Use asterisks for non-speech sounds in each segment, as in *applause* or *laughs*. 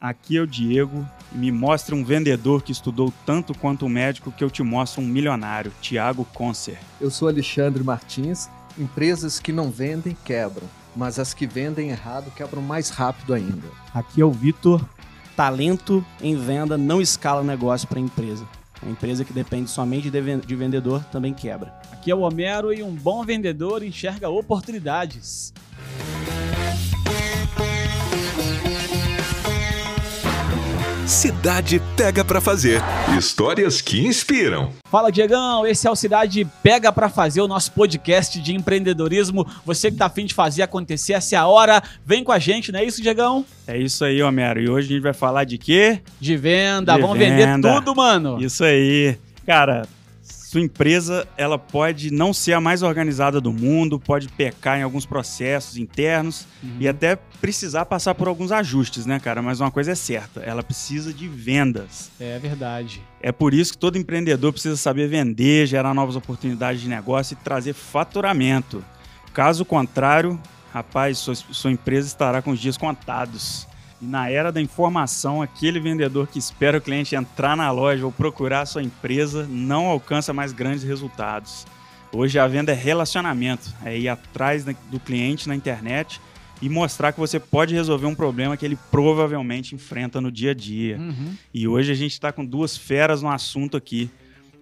aqui é o Diego. Me mostre um vendedor que estudou tanto quanto um médico que eu te mostro um milionário, Tiago Concer. Eu sou Alexandre Martins. Empresas que não vendem quebram, mas as que vendem errado quebram mais rápido ainda. Aqui é o Vitor. Talento em venda não escala o negócio para a empresa. Uma empresa que depende somente de vendedor também quebra. Aqui é o Homero e um bom vendedor enxerga oportunidades. Cidade Pega para Fazer. Histórias que inspiram. Fala, Diegão. Esse é o Cidade Pega para Fazer, o nosso podcast de empreendedorismo. Você que tá afim de fazer acontecer, essa é a hora. Vem com a gente, não é isso, Diegão? É isso aí, Homero. E hoje a gente vai falar de quê? De venda. De Vamos venda. vender tudo, mano. Isso aí. Cara, sua empresa ela pode não ser a mais organizada do mundo, pode pecar em alguns processos internos uhum. e até precisar passar por alguns ajustes, né, cara? Mas uma coisa é certa, ela precisa de vendas. É verdade. É por isso que todo empreendedor precisa saber vender, gerar novas oportunidades de negócio e trazer faturamento. Caso contrário, rapaz, sua, sua empresa estará com os dias contados. E na era da informação, aquele vendedor que espera o cliente entrar na loja ou procurar a sua empresa não alcança mais grandes resultados. Hoje a venda é relacionamento, é ir atrás do cliente na internet e mostrar que você pode resolver um problema que ele provavelmente enfrenta no dia a dia. Uhum. E hoje a gente está com duas feras no assunto aqui.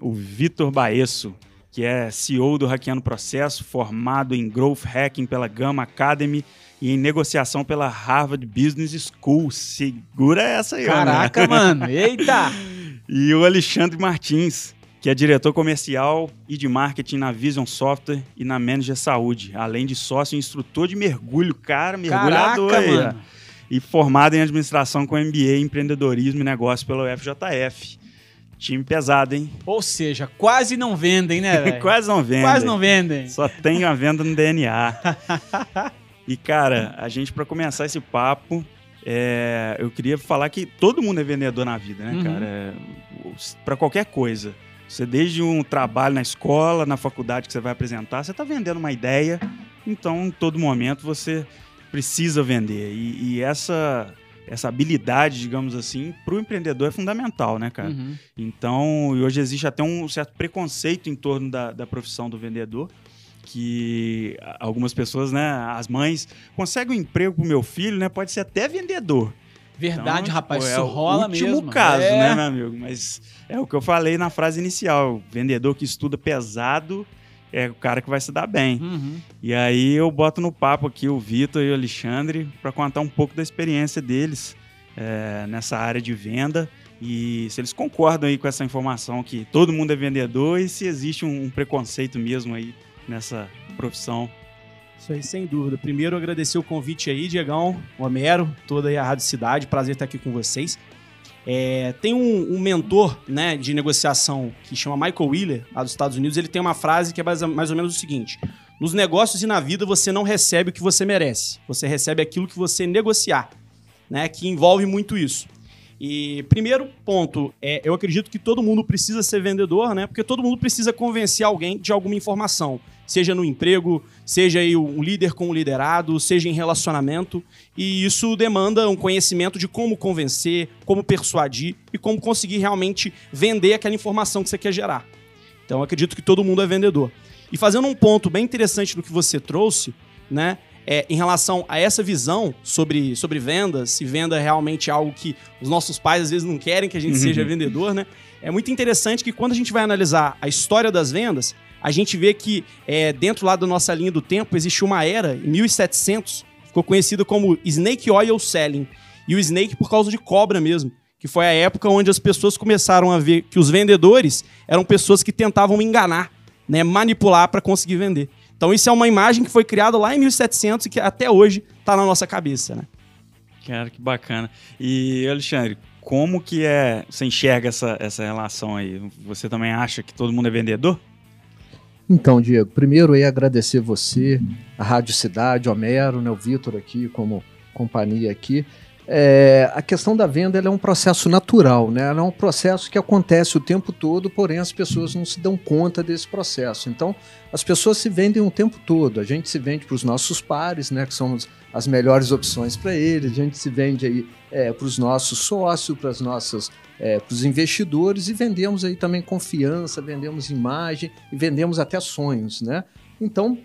O Vitor Baesso, que é CEO do Hackeando Processo, formado em Growth Hacking pela Gama Academy e em negociação pela Harvard Business School. Segura essa aí, Caraca, mano. Eita! *laughs* e o Alexandre Martins, que é diretor comercial e de marketing na Vision Software e na Manager Saúde, além de sócio e instrutor de mergulho. Cara, mergulhador Caraca, aí. Mano. E formado em administração com MBA em empreendedorismo e negócio pelo FJF. Time pesado, hein? Ou seja, quase não vendem, né? *laughs* quase não vendem. Quase não vendem. Só tem a venda no DNA. *laughs* E, cara, a gente, para começar esse papo, é, eu queria falar que todo mundo é vendedor na vida, né, uhum. cara? É, para qualquer coisa. Você, desde um trabalho na escola, na faculdade que você vai apresentar, você está vendendo uma ideia, então, em todo momento, você precisa vender. E, e essa essa habilidade, digamos assim, para o empreendedor é fundamental, né, cara? Uhum. Então, hoje existe até um certo preconceito em torno da, da profissão do vendedor, que algumas pessoas, né, as mães, conseguem um emprego pro meu filho, né? Pode ser até vendedor. Verdade, então, rapaz, pô, é isso rola mesmo. É o último caso, é. né, meu amigo? Mas é o que eu falei na frase inicial. Vendedor que estuda pesado é o cara que vai se dar bem. Uhum. E aí eu boto no papo aqui o Vitor e o Alexandre para contar um pouco da experiência deles é, nessa área de venda e se eles concordam aí com essa informação que todo mundo é vendedor e se existe um, um preconceito mesmo aí nessa profissão. Isso aí, sem dúvida. Primeiro, agradecer o convite aí, Diegão, Homero, toda a Rádio Cidade. Prazer estar aqui com vocês. É, tem um, um, mentor né, de negociação que chama Michael Wheeler, lá dos Estados Unidos. Ele tem uma frase que é mais, mais ou menos o seguinte: Nos negócios e na vida você não recebe o que você merece, você recebe aquilo que você negociar, né, que envolve muito isso. E primeiro ponto, é, eu acredito que todo mundo precisa ser vendedor, né? Porque todo mundo precisa convencer alguém de alguma informação, seja no emprego, seja aí um líder com o liderado, seja em relacionamento, e isso demanda um conhecimento de como convencer, como persuadir e como conseguir realmente vender aquela informação que você quer gerar. Então, eu acredito que todo mundo é vendedor. E fazendo um ponto bem interessante do que você trouxe, né? é, em relação a essa visão sobre, sobre vendas, se venda é realmente algo que os nossos pais às vezes não querem que a gente uhum. seja vendedor, né? É muito interessante que quando a gente vai analisar a história das vendas, a gente vê que é, dentro lá da nossa linha do tempo existe uma era, em 1700, ficou conhecida como Snake Oil Selling. E o Snake por causa de cobra mesmo que foi a época onde as pessoas começaram a ver que os vendedores eram pessoas que tentavam enganar, né, manipular para conseguir vender. Então isso é uma imagem que foi criada lá em 1700 e que até hoje está na nossa cabeça, né? Cara, que bacana. E, Alexandre, como que é, você enxerga essa, essa relação aí? Você também acha que todo mundo é vendedor? Então, Diego, primeiro aí agradecer você, a Rádio Cidade, Homero, né, o Vitor aqui como companhia aqui. É, a questão da venda é um processo natural, né? Ela é um processo que acontece o tempo todo, porém as pessoas não se dão conta desse processo. Então, as pessoas se vendem o tempo todo. A gente se vende para os nossos pares, né? Que são as melhores opções para eles. A gente se vende aí é, para os nossos sócios, para as nossas é, para os investidores e vendemos aí também confiança, vendemos imagem e vendemos até sonhos, né? Então,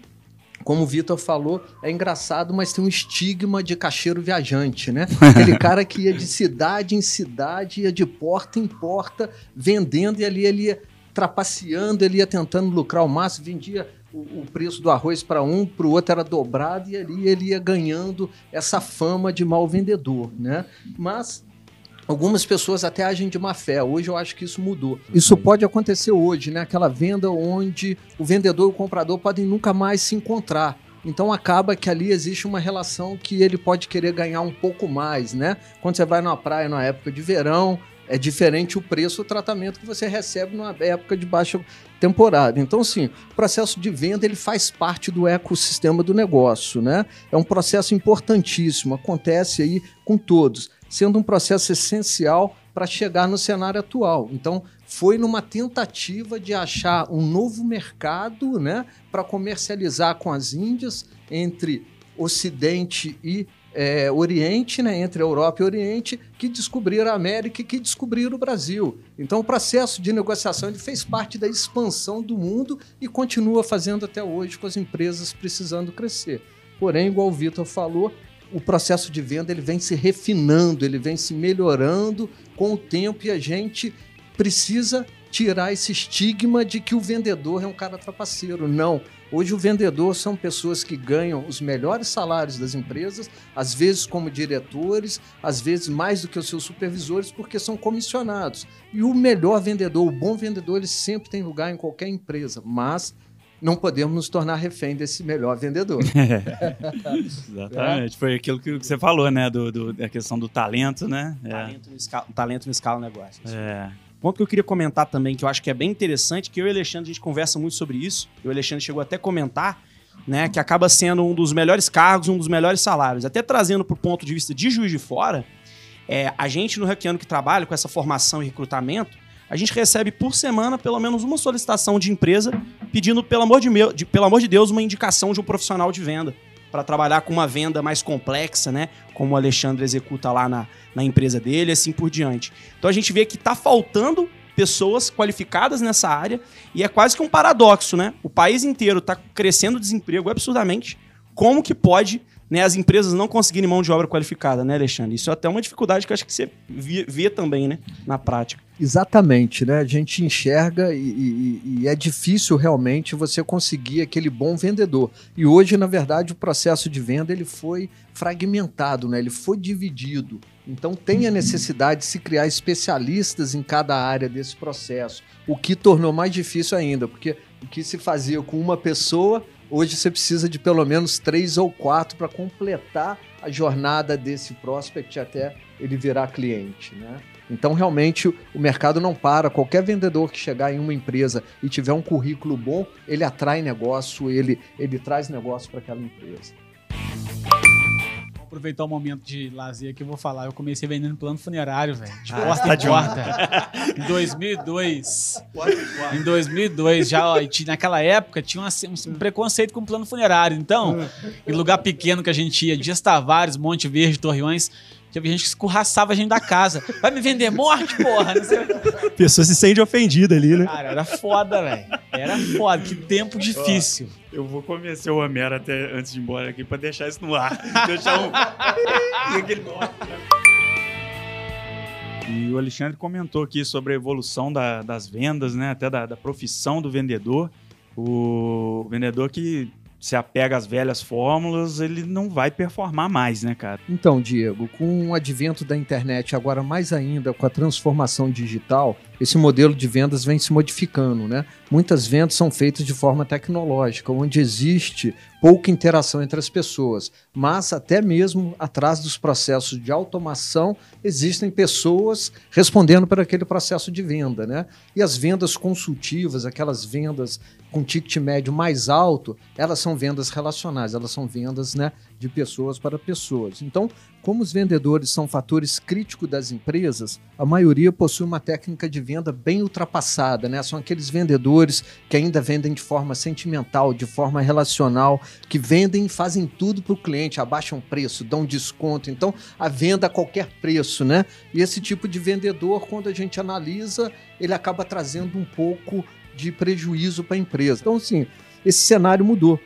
como o Vitor falou, é engraçado, mas tem um estigma de cacheiro viajante, né? *laughs* Aquele cara que ia de cidade em cidade, ia de porta em porta, vendendo e ali ele ia trapaceando, ele ia tentando lucrar o máximo, vendia o, o preço do arroz para um, para o outro era dobrado e ali ele ia ganhando essa fama de mal vendedor, né? Mas Algumas pessoas até agem de má fé. Hoje eu acho que isso mudou. Isso pode acontecer hoje, né? Aquela venda onde o vendedor e o comprador podem nunca mais se encontrar. Então acaba que ali existe uma relação que ele pode querer ganhar um pouco mais, né? Quando você vai numa praia na época de verão, é diferente o preço, o tratamento que você recebe numa época de baixa temporada. Então, sim, o processo de venda ele faz parte do ecossistema do negócio, né? É um processo importantíssimo, acontece aí com todos sendo um processo essencial para chegar no cenário atual. Então, foi numa tentativa de achar um novo mercado né, para comercializar com as Índias entre Ocidente e é, Oriente, né, entre Europa e Oriente, que descobriram a América e que descobriram o Brasil. Então, o processo de negociação ele fez parte da expansão do mundo e continua fazendo até hoje com as empresas precisando crescer. Porém, igual o Vitor falou, o processo de venda ele vem se refinando, ele vem se melhorando com o tempo e a gente precisa tirar esse estigma de que o vendedor é um cara trapaceiro. Não. Hoje o vendedor são pessoas que ganham os melhores salários das empresas, às vezes como diretores, às vezes mais do que os seus supervisores, porque são comissionados. E o melhor vendedor, o bom vendedor, ele sempre tem lugar em qualquer empresa, mas não podemos nos tornar refém desse melhor vendedor. *laughs* Exatamente. É. Foi aquilo que você falou, né? Do, do, da questão do talento, né? É. Talento, no escala, talento no escala negócio. É. Ponto que eu queria comentar também, que eu acho que é bem interessante, que eu e o Alexandre, a gente conversa muito sobre isso, e o Alexandre chegou até a comentar, né, que acaba sendo um dos melhores cargos, um dos melhores salários. Até trazendo para o ponto de vista de juiz de fora, é, a gente no Hackeando que trabalha com essa formação e recrutamento, a gente recebe por semana pelo menos uma solicitação de empresa pedindo, pelo amor de, meu, de, pelo amor de Deus, uma indicação de um profissional de venda para trabalhar com uma venda mais complexa, né? Como o Alexandre executa lá na, na empresa dele, assim por diante. Então a gente vê que está faltando pessoas qualificadas nessa área e é quase que um paradoxo, né? O país inteiro está crescendo desemprego absurdamente. Como que pode né, as empresas não conseguirem mão de obra qualificada, né, Alexandre? Isso é até uma dificuldade que acho que você vê, vê também, né, na prática. Exatamente, né? A gente enxerga e, e, e, é difícil realmente você conseguir aquele bom vendedor. E hoje, na verdade, o processo de venda ele foi fragmentado, né? Ele foi dividido. Então tem a necessidade de se criar especialistas em cada área desse processo, o que tornou mais difícil ainda, porque o que se fazia com uma pessoa Hoje você precisa de pelo menos três ou quatro para completar a jornada desse prospect até ele virar cliente, né? Então, realmente, o mercado não para. Qualquer vendedor que chegar em uma empresa e tiver um currículo bom, ele atrai negócio, ele, ele traz negócio para aquela empresa aproveitar o momento de lazer aqui, eu vou falar. Eu comecei vendendo plano funerário, velho. De ah, porta tá em porta. em 2002. em 2002, já, ó, naquela época, tinha um preconceito com plano funerário. Então, em lugar pequeno que a gente ia, Dias Tavares, Monte Verde, Torreões, tinha gente que escorraçava a gente da casa. Vai me vender morte, porra? Não sei. A pessoa se sente ofendida ali, né? Cara, era foda, velho. Era foda. Que tempo difícil. Ó, eu vou convencer o Homero até antes de ir embora aqui pra deixar isso no ar. *laughs* deixar um. e aquele E o Alexandre comentou aqui sobre a evolução da, das vendas, né? Até da, da profissão do vendedor. O vendedor que se apega às velhas fórmulas, ele não vai performar mais, né, cara? Então, Diego, com o advento da internet, agora mais ainda com a transformação digital, esse modelo de vendas vem se modificando, né? Muitas vendas são feitas de forma tecnológica, onde existe pouca interação entre as pessoas, mas até mesmo atrás dos processos de automação existem pessoas respondendo para aquele processo de venda, né? E as vendas consultivas, aquelas vendas com ticket médio mais alto, elas são vendas relacionais, elas são vendas, né, de pessoas para pessoas. Então, como os vendedores são fatores críticos das empresas, a maioria possui uma técnica de venda bem ultrapassada, né? São aqueles vendedores que ainda vendem de forma sentimental, de forma relacional, que vendem e fazem tudo para o cliente, abaixam preço, dão desconto. Então, a venda a qualquer preço, né? E esse tipo de vendedor, quando a gente analisa, ele acaba trazendo um pouco de prejuízo para a empresa. Então, assim, esse cenário mudou.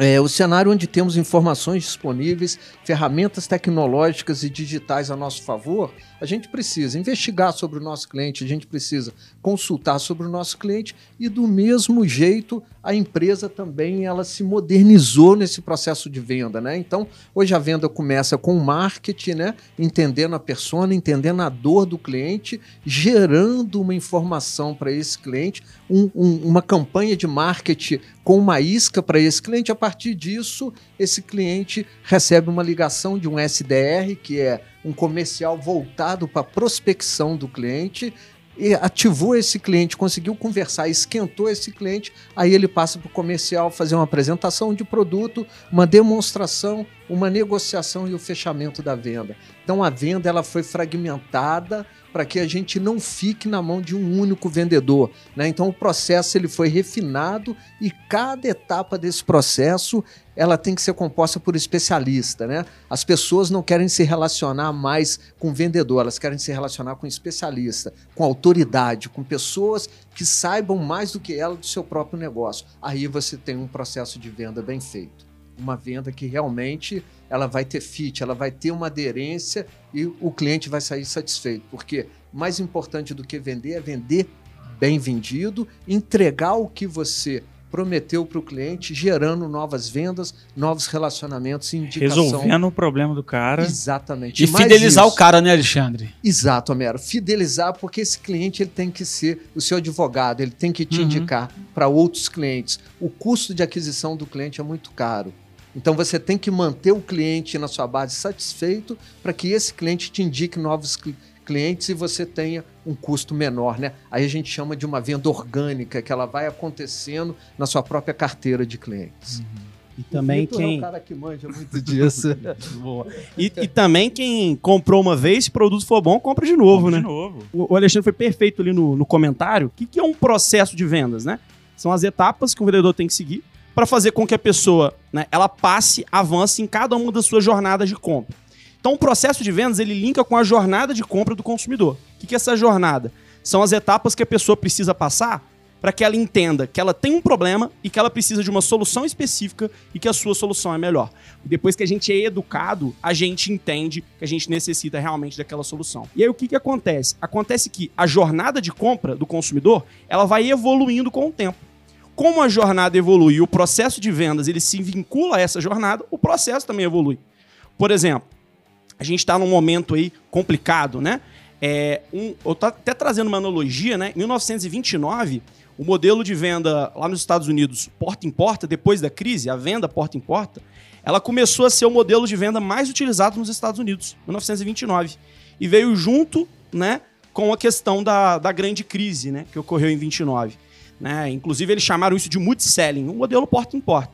É, o cenário onde temos informações disponíveis, ferramentas tecnológicas e digitais a nosso favor, a gente precisa investigar sobre o nosso cliente, a gente precisa consultar sobre o nosso cliente e do mesmo jeito a empresa também ela se modernizou nesse processo de venda, né? Então hoje a venda começa com o marketing, né? Entendendo a persona, entendendo a dor do cliente, gerando uma informação para esse cliente, um, um, uma campanha de marketing com uma isca para esse cliente. A partir disso, esse cliente recebe uma ligação de um SDR, que é um comercial voltado para prospecção do cliente e ativou esse cliente, conseguiu conversar, esquentou esse cliente, aí ele passa para o comercial fazer uma apresentação de produto, uma demonstração, uma negociação e o fechamento da venda. Então a venda ela foi fragmentada para que a gente não fique na mão de um único vendedor. Né? Então o processo ele foi refinado e cada etapa desse processo ela tem que ser composta por especialista, né? As pessoas não querem se relacionar mais com vendedor, elas querem se relacionar com especialista, com autoridade, com pessoas que saibam mais do que ela do seu próprio negócio. Aí você tem um processo de venda bem feito. Uma venda que realmente ela vai ter fit, ela vai ter uma aderência e o cliente vai sair satisfeito. Porque mais importante do que vender é vender bem vendido, entregar o que você prometeu para o cliente, gerando novas vendas, novos relacionamentos e indicação. Resolvendo o problema do cara. Exatamente. E fidelizar o cara, né, Alexandre? Exato, Homero. Fidelizar, porque esse cliente ele tem que ser o seu advogado, ele tem que te uhum. indicar para outros clientes. O custo de aquisição do cliente é muito caro. Então você tem que manter o cliente na sua base satisfeito para que esse cliente te indique novos clientes clientes e você tenha um custo menor, né? Aí a gente chama de uma venda orgânica, que ela vai acontecendo na sua própria carteira de clientes. Uhum. E também quem. É um cara que manja muito *laughs* disso. e, e, também quem comprou uma vez, se o produto for bom, compra de novo, compra né? De novo. O, Alexandre foi perfeito ali no, no comentário. O que, que é um processo de vendas, né? São as etapas que o vendedor tem que seguir para fazer com que a pessoa, né, ela passe, avance em cada uma das suas jornadas de compra. Então, o processo de vendas ele linka com a jornada de compra do consumidor. O que é essa jornada? São as etapas que a pessoa precisa passar para que ela entenda que ela tem um problema e que ela precisa de uma solução específica e que a sua solução é melhor. Depois que a gente é educado, a gente entende que a gente necessita realmente daquela solução. E aí o que, que acontece? Acontece que a jornada de compra do consumidor ela vai evoluindo com o tempo. Como a jornada evolui e o processo de vendas ele se vincula a essa jornada, o processo também evolui. Por exemplo, a gente está num momento aí complicado, né? É, um, eu tô até trazendo uma analogia, né? Em 1929, o modelo de venda lá nos Estados Unidos, porta em porta, depois da crise, a venda porta em porta, ela começou a ser o modelo de venda mais utilizado nos Estados Unidos, 1929. E veio junto, né, com a questão da, da grande crise, né, que ocorreu em 29. Né? Inclusive, eles chamaram isso de multiselling, um modelo porta em porta.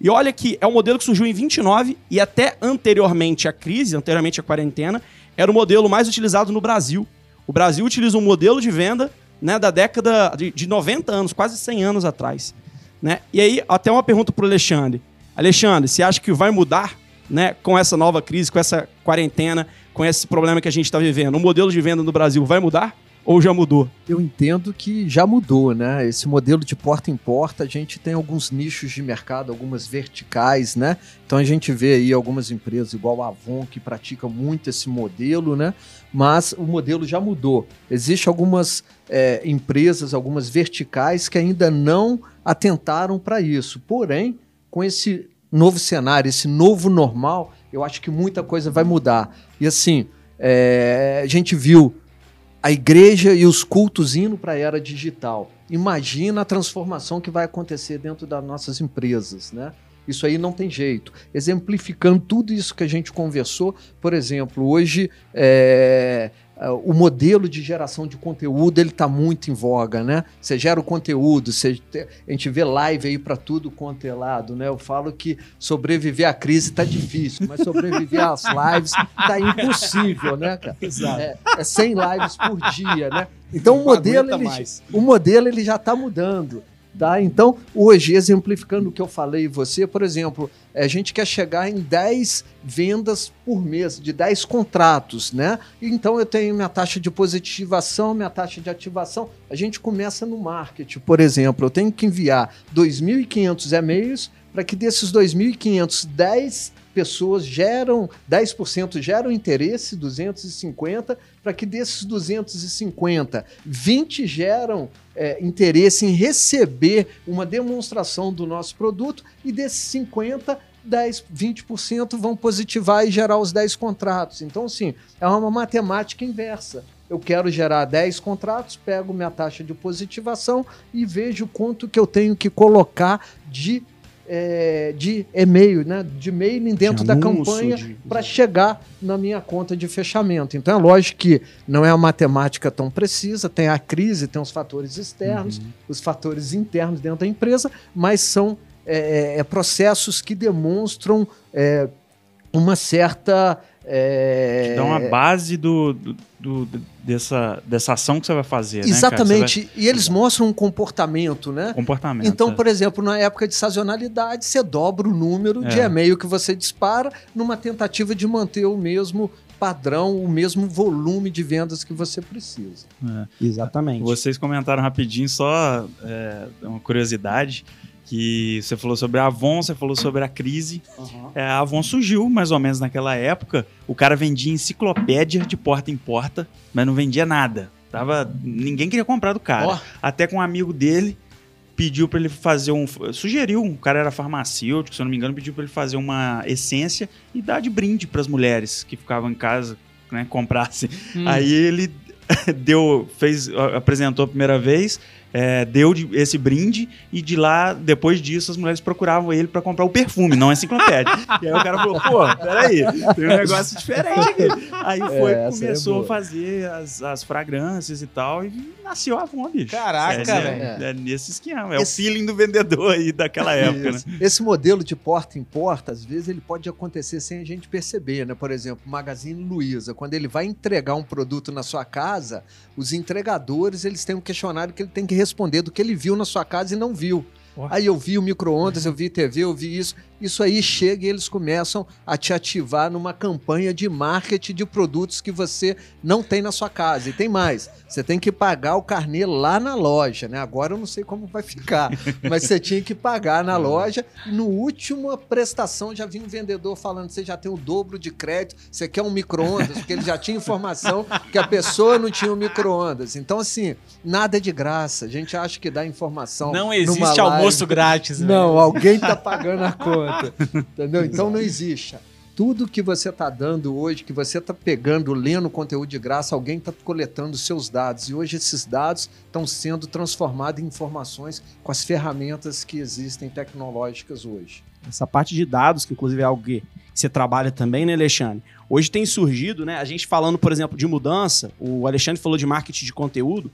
E olha que é um modelo que surgiu em 29 e até anteriormente à crise, anteriormente à quarentena, era o modelo mais utilizado no Brasil. O Brasil utiliza um modelo de venda né, da década de, de 90 anos, quase 100 anos atrás. Né? E aí, até uma pergunta para o Alexandre. Alexandre, você acha que vai mudar né, com essa nova crise, com essa quarentena, com esse problema que a gente está vivendo? O modelo de venda no Brasil vai mudar? Ou já mudou? Eu entendo que já mudou, né? Esse modelo de porta em porta, a gente tem alguns nichos de mercado, algumas verticais, né? Então a gente vê aí algumas empresas, igual a Avon, que praticam muito esse modelo, né? Mas o modelo já mudou. Existem algumas é, empresas, algumas verticais que ainda não atentaram para isso. Porém, com esse novo cenário, esse novo normal, eu acho que muita coisa vai mudar. E assim, é, a gente viu a igreja e os cultos indo para a era digital. Imagina a transformação que vai acontecer dentro das nossas empresas, né? Isso aí não tem jeito. Exemplificando tudo isso que a gente conversou, por exemplo, hoje é, uh, o modelo de geração de conteúdo ele está muito em voga, né? Você gera o conteúdo, você, a gente vê live aí para tudo quanto é lado, né? Eu falo que sobreviver à crise está difícil, mas sobreviver às *laughs* lives está impossível, né, cara? Exato. É, é 100 lives por dia, né? *laughs* Então o modelo, ele, o modelo ele já está mudando. Tá? Então, hoje, exemplificando o que eu falei você, por exemplo, a gente quer chegar em 10 vendas por mês, de 10 contratos, né? Então eu tenho minha taxa de positivação, minha taxa de ativação. A gente começa no marketing, por exemplo, eu tenho que enviar 2.500 e-mails para que desses 2.500, 10 pessoas geram, 10% geram interesse, 250, para que desses 250, 20 geram é, interesse em receber uma demonstração do nosso produto e desses 50, 10, 20% vão positivar e gerar os 10 contratos. Então, assim, é uma matemática inversa. Eu quero gerar 10 contratos, pego minha taxa de positivação e vejo quanto que eu tenho que colocar de é, de e-mail, né, de mailing dentro de da campanha de... para chegar na minha conta de fechamento. Então é lógico que não é uma matemática tão precisa, tem a crise, tem os fatores externos, uhum. os fatores internos dentro da empresa, mas são é, é, é processos que demonstram é, uma certa é... Que dá uma base do, do, do, dessa, dessa ação que você vai fazer. Né, Exatamente. Né, vai... E eles mostram um comportamento, né? Comportamento. Então, é. por exemplo, na época de sazonalidade, você dobra o número é. de e-mail que você dispara numa tentativa de manter o mesmo padrão, o mesmo volume de vendas que você precisa. É. Exatamente. Vocês comentaram rapidinho, só é, uma curiosidade que você falou sobre a Avon, você falou sobre a crise. Uhum. É, a Avon surgiu mais ou menos naquela época. O cara vendia enciclopédia de porta em porta, mas não vendia nada. Tava, ninguém queria comprar do cara. Oh. Até com um amigo dele pediu para ele fazer um. Sugeriu, o cara era farmacêutico, se eu não me engano, pediu para ele fazer uma essência e dar de brinde para as mulheres que ficavam em casa, né, comprassem. Hum. Aí ele *laughs* deu, fez, apresentou a primeira vez é, deu de, esse brinde e de lá, depois disso, as mulheres procuravam ele para comprar o perfume, não a enciclopédia. e aí o cara falou, pô, peraí, tem um negócio diferente aqui. Aí foi, é, começou é a fazer as, as fragrâncias e tal, e nasceu a Avon, bicho. Caraca, é, velho. É, é, nesse esquema, é esse... o feeling do vendedor aí daquela época, né? Esse modelo de porta em porta, às vezes ele pode acontecer sem a gente perceber, né? Por exemplo, o Magazine Luiza, quando ele vai entregar um produto na sua casa, os entregadores, eles têm um questionário que ele tem que responder do que ele viu na sua casa e não viu. Aí eu vi o micro-ondas, eu vi TV, eu vi isso. Isso aí chega e eles começam a te ativar numa campanha de marketing de produtos que você não tem na sua casa. E tem mais, você tem que pagar o carnê lá na loja, né? Agora eu não sei como vai ficar, *laughs* mas você tinha que pagar na loja. E no último prestação já vinha um vendedor falando: você já tem o dobro de crédito, você quer um micro-ondas, porque ele já tinha informação que a pessoa não tinha um micro-ondas. Então, assim, nada de graça. A gente acha que dá informação. Não existe almoço grátis. Né? Não, alguém tá pagando a conta conta. Entendeu? Então não existe. Tudo que você está dando hoje, que você está pegando, lendo conteúdo de graça, alguém está coletando seus dados. E hoje esses dados estão sendo transformados em informações com as ferramentas que existem tecnológicas hoje. Essa parte de dados, que inclusive é algo que você trabalha também, né, Alexandre? Hoje tem surgido, né? A gente falando, por exemplo, de mudança, o Alexandre falou de marketing de conteúdo.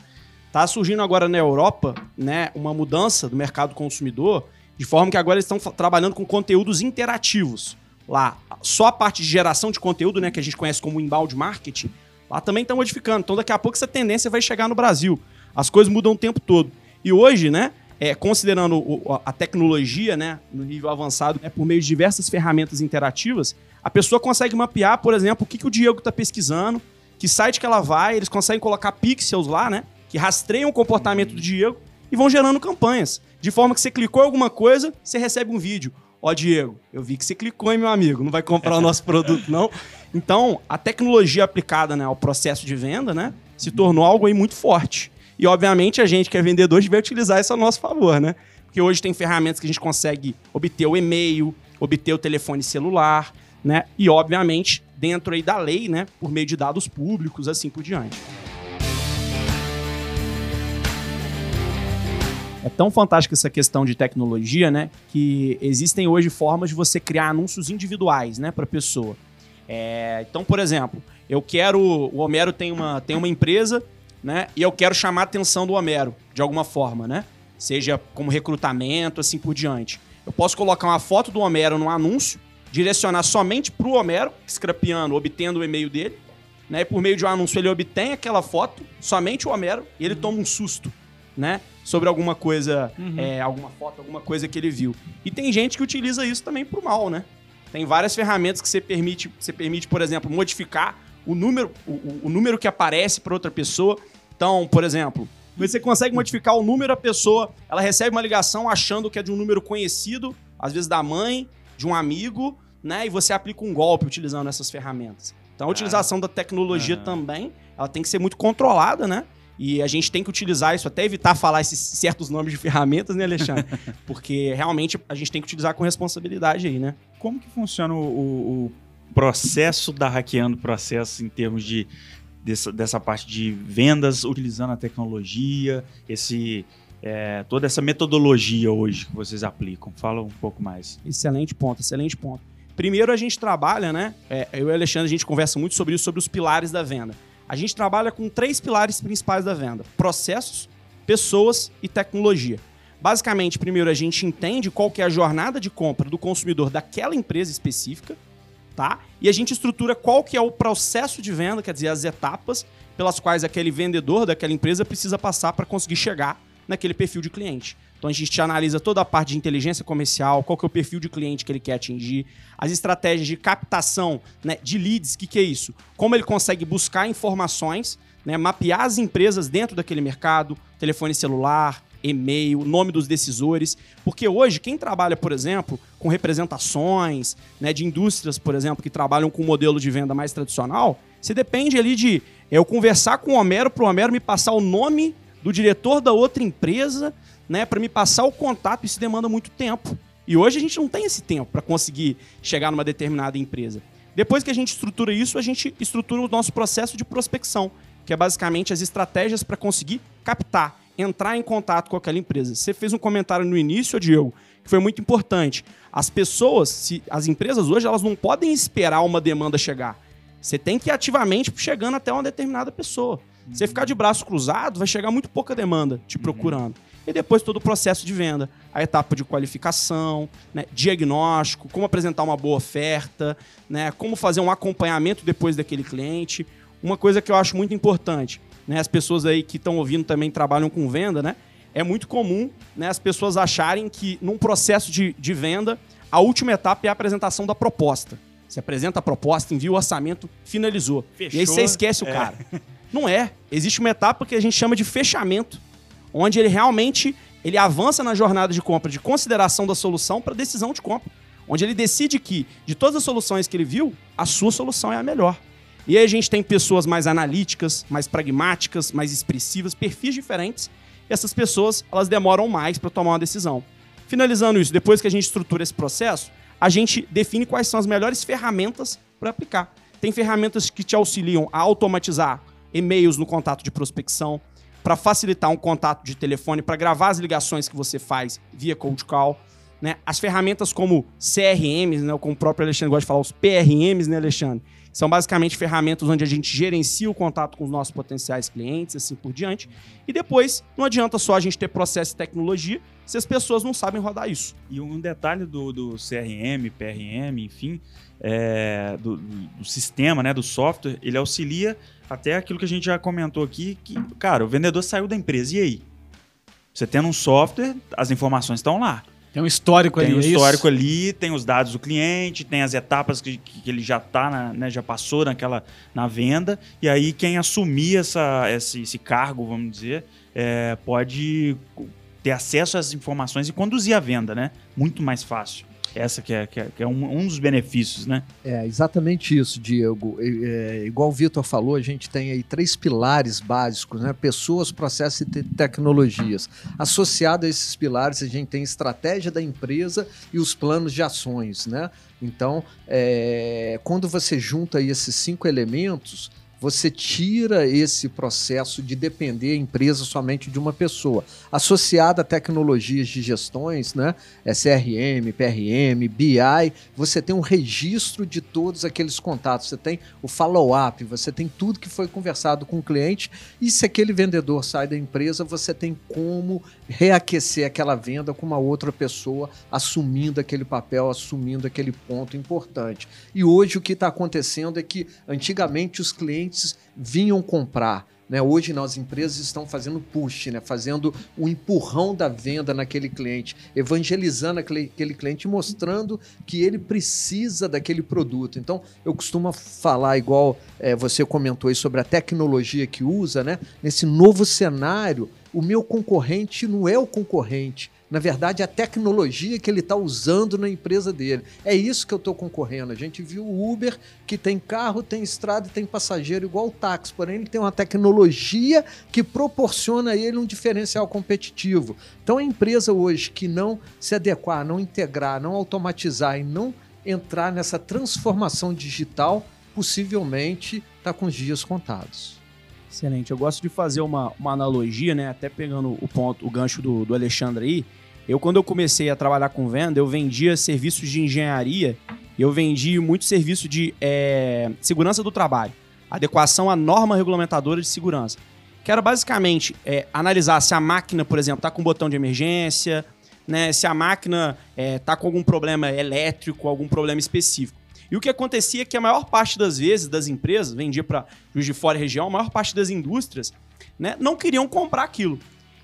Tá surgindo agora na Europa, né, uma mudança do mercado consumidor de forma que agora eles estão trabalhando com conteúdos interativos. Lá, só a parte de geração de conteúdo, né, que a gente conhece como inbound marketing, lá também estão modificando. Então, daqui a pouco essa tendência vai chegar no Brasil. As coisas mudam o tempo todo. E hoje, né, é, considerando o, a tecnologia, né, no nível avançado, né, por meio de diversas ferramentas interativas, a pessoa consegue mapear, por exemplo, o que, que o Diego está pesquisando, que site que ela vai, eles conseguem colocar pixels lá, né, que rastreiam o comportamento do Diego e vão gerando campanhas. De forma que você clicou em alguma coisa, você recebe um vídeo. Ó, Diego, eu vi que você clicou, hein, meu amigo? Não vai comprar o *laughs* nosso produto, não? Então, a tecnologia aplicada né, ao processo de venda, né, se tornou algo aí muito forte. E, obviamente, a gente que é vendedor vai utilizar isso a nosso favor, né? Porque hoje tem ferramentas que a gente consegue obter o e-mail, obter o telefone celular, né? E, obviamente, dentro aí da lei, né? Por meio de dados públicos, assim por diante. É tão fantástica essa questão de tecnologia, né? Que existem hoje formas de você criar anúncios individuais, né, para pessoa. É, então, por exemplo, eu quero. O Homero tem uma, tem uma empresa, né? E eu quero chamar a atenção do Homero, de alguma forma, né? Seja como recrutamento, assim por diante. Eu posso colocar uma foto do Homero no anúncio, direcionar somente para o Homero, scrapeando, obtendo o e-mail dele, né? E por meio de um anúncio ele obtém aquela foto, somente o Homero, e ele toma um susto, né? Sobre alguma coisa, é, alguma foto, alguma coisa que ele viu. E tem gente que utiliza isso também pro mal, né? Tem várias ferramentas que você permite, você permite, por exemplo, modificar o número, o, o- número que aparece para outra pessoa. Então, por exemplo, você consegue modificar o número da pessoa, ela recebe uma ligação achando que é de um número conhecido, às vezes da mãe, de um amigo, né? E você aplica um golpe utilizando essas ferramentas. Então, a utilização da tecnologia também, ela tem que ser muito controlada, né? E a gente tem que utilizar isso, até evitar falar esses certos nomes de ferramentas, né, Alexandre? *laughs* Porque realmente a gente tem que utilizar com responsabilidade aí, né? Como que funciona o, o- processo da hackeando processo em termos de dessa, dessa parte de vendas utilizando a tecnologia, esse é, toda essa metodologia hoje que vocês aplicam? Fala um pouco mais. Excelente ponto, excelente ponto. Primeiro a gente trabalha, né? é, eu e o Alexandre, a gente conversa muito sobre isso, sobre os pilares da venda. A gente trabalha com três pilares principais da venda: processos, pessoas e tecnologia. Basicamente, primeiro a gente entende qual que é a jornada de compra do consumidor daquela empresa específica, tá? E a gente estrutura qual que é o processo de venda, quer dizer, as etapas pelas quais aquele vendedor daquela empresa precisa passar para conseguir chegar naquele perfil de cliente. Então a gente analisa toda a parte de inteligência comercial, qual que é o perfil de cliente que ele quer atingir, as estratégias de captação né, de leads, o que, que é isso? Como ele consegue buscar informações, né, mapear as empresas dentro daquele mercado, telefone celular, e-mail, nome dos decisores, porque hoje quem trabalha, por exemplo, com representações né, de indústrias, por exemplo, que trabalham com um modelo de venda mais tradicional, você depende ali de eu conversar com o Homero para o Homero me passar o nome do diretor da outra empresa, né, para me passar o contato, isso demanda muito tempo. E hoje a gente não tem esse tempo para conseguir chegar numa determinada empresa. Depois que a gente estrutura isso, a gente estrutura o nosso processo de prospecção, que é basicamente as estratégias para conseguir captar, entrar em contato com aquela empresa. Você fez um comentário no início, Diego, que foi muito importante. As pessoas, se, as empresas hoje, elas não podem esperar uma demanda chegar. Você tem que ir ativamente chegando até uma determinada pessoa. Você ficar de braço cruzado, vai chegar muito pouca demanda te procurando. E depois todo o processo de venda, a etapa de qualificação, né, diagnóstico, como apresentar uma boa oferta, né, como fazer um acompanhamento depois daquele cliente. Uma coisa que eu acho muito importante, né, as pessoas aí que estão ouvindo também trabalham com venda, né, é muito comum né, as pessoas acharem que num processo de, de venda, a última etapa é a apresentação da proposta. Você apresenta a proposta, envia o orçamento, finalizou. E aí Fechou, você esquece o é. cara. Não é. Existe uma etapa que a gente chama de fechamento, onde ele realmente ele avança na jornada de compra de consideração da solução para decisão de compra, onde ele decide que de todas as soluções que ele viu, a sua solução é a melhor. E aí a gente tem pessoas mais analíticas, mais pragmáticas, mais expressivas, perfis diferentes. E essas pessoas, elas demoram mais para tomar uma decisão. Finalizando isso, depois que a gente estrutura esse processo, a gente define quais são as melhores ferramentas para aplicar. Tem ferramentas que te auxiliam a automatizar e-mails no contato de prospecção, para facilitar um contato de telefone, para gravar as ligações que você faz via cold call. Né? As ferramentas como CRMs, né? como o próprio Alexandre gosta de falar, os PRMs, né, Alexandre? São basicamente ferramentas onde a gente gerencia o contato com os nossos potenciais clientes, assim por diante. E depois, não adianta só a gente ter processo e tecnologia se as pessoas não sabem rodar isso. E um detalhe do, do CRM, PRM, enfim, é, do, do- sistema, né, do software, ele auxilia até aquilo que a gente já comentou aqui, que, cara, o vendedor saiu da empresa, e aí? Você tendo um software, as informações estão lá. Tem um histórico Tem ali. o é isso? histórico ali, tem os dados do cliente, tem as etapas que, que ele já tá, na- né, já passou naquela na venda, e aí quem assumir essa, esse, esse cargo, vamos dizer, é, pode ter acesso às informações e conduzir a venda, né? Muito mais fácil. Essa que é, que é, que é um, um dos benefícios, né? É exatamente isso, Diego. É, igual o Vitor falou, a gente tem aí três pilares básicos, né? Pessoas, processos e te- tecnologias. Associado a esses pilares, a gente tem estratégia da empresa e os planos de ações, né? Então, é, quando você junta aí esses cinco elementos, você tira esse processo de depender a empresa somente de uma pessoa. Associada a tecnologias de gestões, né? SRM, PRM, BI, você tem um registro de todos aqueles contatos, você tem o follow-up, você tem tudo que foi conversado com o cliente, e se aquele vendedor sai da empresa, você tem como reaquecer aquela venda com uma outra pessoa assumindo aquele papel, assumindo aquele ponto importante. E hoje o que está acontecendo é que antigamente os clientes vinham comprar. Né? Hoje não, as empresas estão fazendo push, né? fazendo o empurrão da venda naquele cliente, evangelizando aquele, aquele cliente, mostrando que ele precisa daquele produto. Então, eu costumo falar, igual é, você comentou aí sobre a tecnologia que usa, né? nesse novo cenário, o meu concorrente não é o concorrente, na verdade, a tecnologia que ele está usando na empresa dele. É isso que eu estou concorrendo. A gente viu o Uber, que tem carro, tem estrada e tem passageiro igual o táxi, porém ele tem uma tecnologia que proporciona a ele um diferencial competitivo. Então, a empresa hoje que não se adequar, não integrar, não automatizar e não entrar nessa transformação digital, possivelmente está com os dias contados. Excelente. Eu gosto de fazer uma, uma analogia, né? Até pegando o ponto, o gancho do, do Alexandre aí. Eu, quando eu comecei a trabalhar com venda, eu vendia serviços de engenharia e eu vendi muito serviço de é, segurança do trabalho, adequação à norma regulamentadora de segurança. Que era basicamente é, analisar se a máquina, por exemplo, está com botão de emergência, né, se a máquina está é, com algum problema elétrico, algum problema específico. E o que acontecia é que a maior parte das vezes das empresas, vendia para Juiz de Fora e região, a maior parte das indústrias né, não queriam comprar aquilo.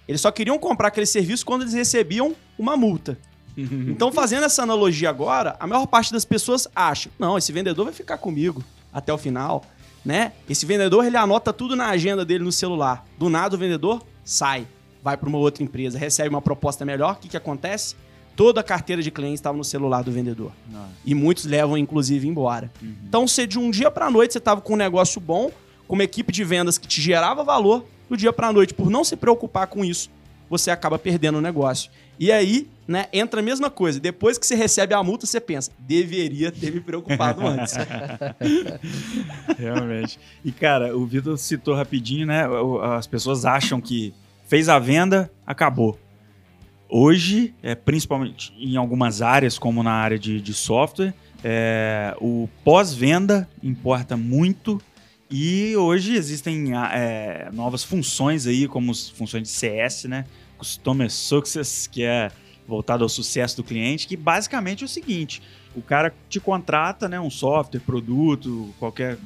Eles só queriam comprar aquele serviço quando eles recebiam uma multa. *laughs* Então, fazendo essa analogia agora, a maior parte das pessoas acha: não, esse vendedor vai ficar comigo até o final, né? Esse vendedor ele anota tudo na agenda dele no celular. Do nada o vendedor sai, vai para uma outra empresa, recebe uma proposta melhor. O que, que acontece? Toda a carteira de clientes estava no celular do vendedor. Não. E muitos levam, inclusive, embora. Uhum. Então, se de um dia para a noite você estava com um negócio bom, com uma equipe de vendas que te gerava valor, do dia para a noite, por não se preocupar com isso, você acaba perdendo o negócio. E aí, né, entra a mesma coisa. Depois que você recebe a multa, você pensa, deveria ter me preocupado antes. *laughs* Realmente. E, cara, o Vitor citou rapidinho, né? As pessoas acham que fez a venda, acabou. Hoje, é, principalmente em algumas áreas, como na área de, de software, é, o pós-venda importa muito e hoje existem é, novas funções aí, como funções de CS, né? Customer Success, que é voltado ao sucesso do cliente, que basicamente é o seguinte: o cara te contrata, né, um software, produto, qualquer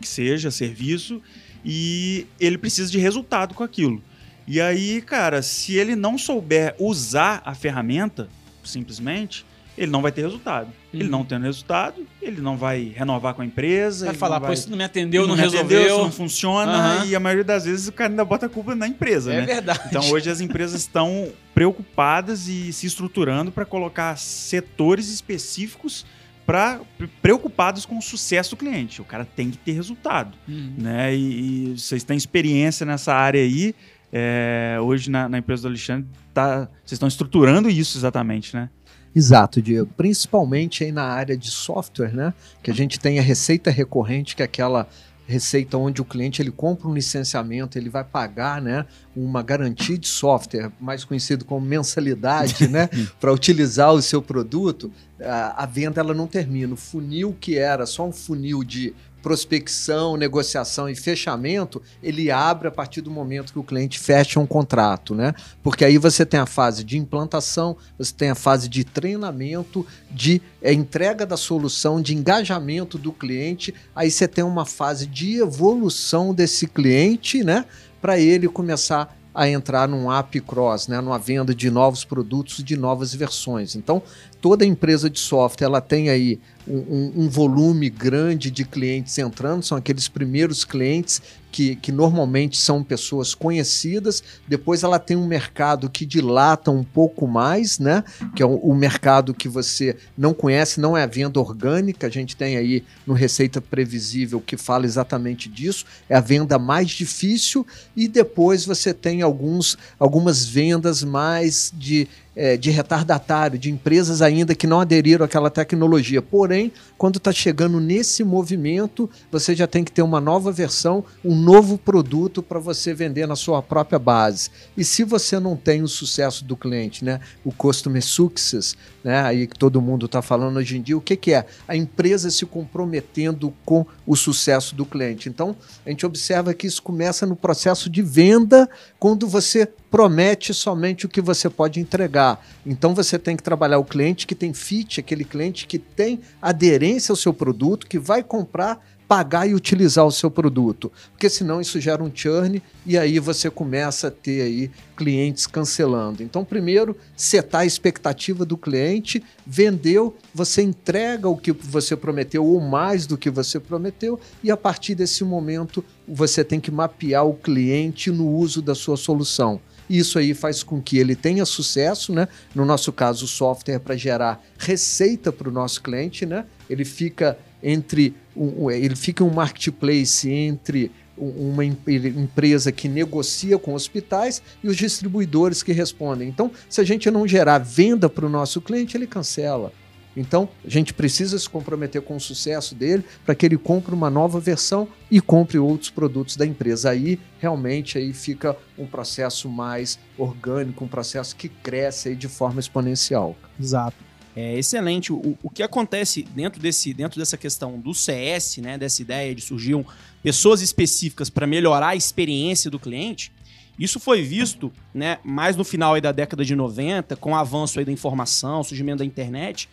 que seja, serviço, e ele precisa de resultado com aquilo. E aí, cara, se ele não souber usar a ferramenta, simplesmente, ele não vai ter resultado. Uhum. Ele não tendo resultado, ele não vai renovar com a empresa. Vai falar, vai... pô, isso não me atendeu, não, não resolveu. Atendeu, isso não funciona. Uhum. E a maioria das vezes o cara ainda bota a culpa na empresa, é né? É verdade. Então hoje as empresas estão preocupadas e se estruturando para colocar setores específicos para preocupados com o sucesso do cliente. O cara tem que ter resultado, uhum. né? E, e, vocês têm experiência nessa área aí. É, hoje na, na, empresa do Alexandre, tá, vocês estão estruturando isso exatamente, né? Exato, Diego. Principalmente aí na área de software, né? Que a gente tem a receita recorrente, que é aquela receita onde o cliente ele compra um licenciamento, ele vai pagar, né, uma garantia de software, mais conhecido como mensalidade, né, *laughs* para utilizar o seu produto. A, a venda ela não termina. O funil que era só um funil de prospecção, negociação e fechamento, ele abre a partir do momento que o cliente fecha um contrato, né? Porque aí você tem a fase de implantação, você tem a fase de treinamento, de é, entrega da solução, de engajamento do cliente, aí você tem uma fase de evolução desse cliente, né? Para ele começar a entrar num app cross, né, numa venda de novos produtos, de novas versões. Então, toda empresa de software ela tem aí um, um, volume grande de clientes entrando, são aqueles primeiros clientes que, que normalmente são pessoas conhecidas, depois ela tem um mercado que dilata um pouco mais, né? Que é o, o mercado que você não conhece, não é a venda orgânica, a gente tem aí no Receita Previsível que fala exatamente disso, é a venda mais difícil, e depois você tem alguns, algumas vendas mais de é, de retardatário, de empresas ainda que não aderiram àquela tecnologia. Porém, quando está chegando nesse movimento, você já tem que ter uma nova versão, um novo produto para você vender na sua própria base. E se você não tem o sucesso do cliente, né, o customer success, né, aí que todo mundo está falando hoje em dia, o que, que é? A empresa se comprometendo com o sucesso do cliente. Então, a gente observa que isso começa no processo de venda, quando você promete somente o que você pode entregar. Então você tem que trabalhar o cliente que tem fit, aquele cliente que tem aderência ao seu produto, que vai comprar pagar e utilizar o seu produto, porque senão isso gera um churn e aí você começa a ter aí clientes cancelando. Então, primeiro, setar a expectativa do cliente, vendeu, você entrega o que você prometeu ou mais do que você prometeu e a partir desse momento você tem que mapear o cliente no uso da sua solução. Isso aí faz com que ele tenha sucesso, né? No nosso caso, o software para gerar receita para o nosso cliente, né? Ele fica entre um, ele fica um marketplace entre uma empresa que negocia com hospitais e os distribuidores que respondem. Então, se a gente não gerar venda para o nosso cliente, ele cancela. Então, a gente precisa se comprometer com o sucesso dele para que ele compre uma nova versão e compre outros produtos da empresa. Aí, realmente, aí fica um processo mais orgânico, um processo que cresce aí de forma exponencial. Exato. É excelente. O, o que acontece dentro, desse, dentro dessa questão do CS, né, dessa ideia de surgir pessoas específicas para melhorar a experiência do cliente, isso foi visto né, mais no final da década de 90, com o avanço da informação, surgimento da internet.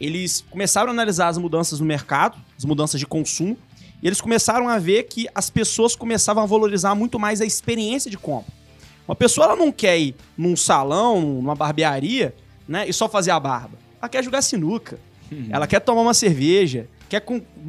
Eles começaram a analisar as mudanças no mercado, as mudanças de consumo, e eles começaram a ver que as pessoas começavam a valorizar muito mais a experiência de compra. Uma pessoa ela não quer ir num salão, numa barbearia, né, e só fazer a barba ela quer jogar sinuca. Uhum. Ela quer tomar uma cerveja, quer